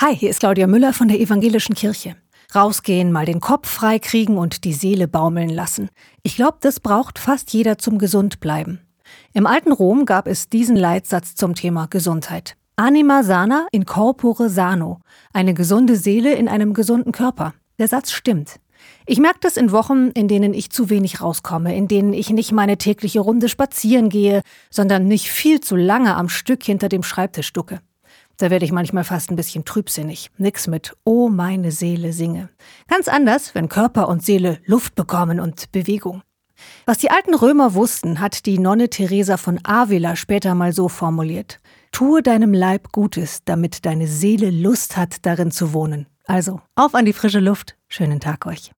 Hi, hier ist Claudia Müller von der Evangelischen Kirche. Rausgehen, mal den Kopf freikriegen und die Seele baumeln lassen. Ich glaube, das braucht fast jeder zum Gesundbleiben. Im alten Rom gab es diesen Leitsatz zum Thema Gesundheit. Anima sana in corpore sano. Eine gesunde Seele in einem gesunden Körper. Der Satz stimmt. Ich merke das in Wochen, in denen ich zu wenig rauskomme, in denen ich nicht meine tägliche Runde spazieren gehe, sondern nicht viel zu lange am Stück hinter dem Schreibtisch ducke. Da werde ich manchmal fast ein bisschen trübsinnig. Nix mit Oh, meine Seele singe. Ganz anders, wenn Körper und Seele Luft bekommen und Bewegung. Was die alten Römer wussten, hat die Nonne Teresa von Avila später mal so formuliert. Tue deinem Leib Gutes, damit deine Seele Lust hat, darin zu wohnen. Also, auf an die frische Luft. Schönen Tag euch.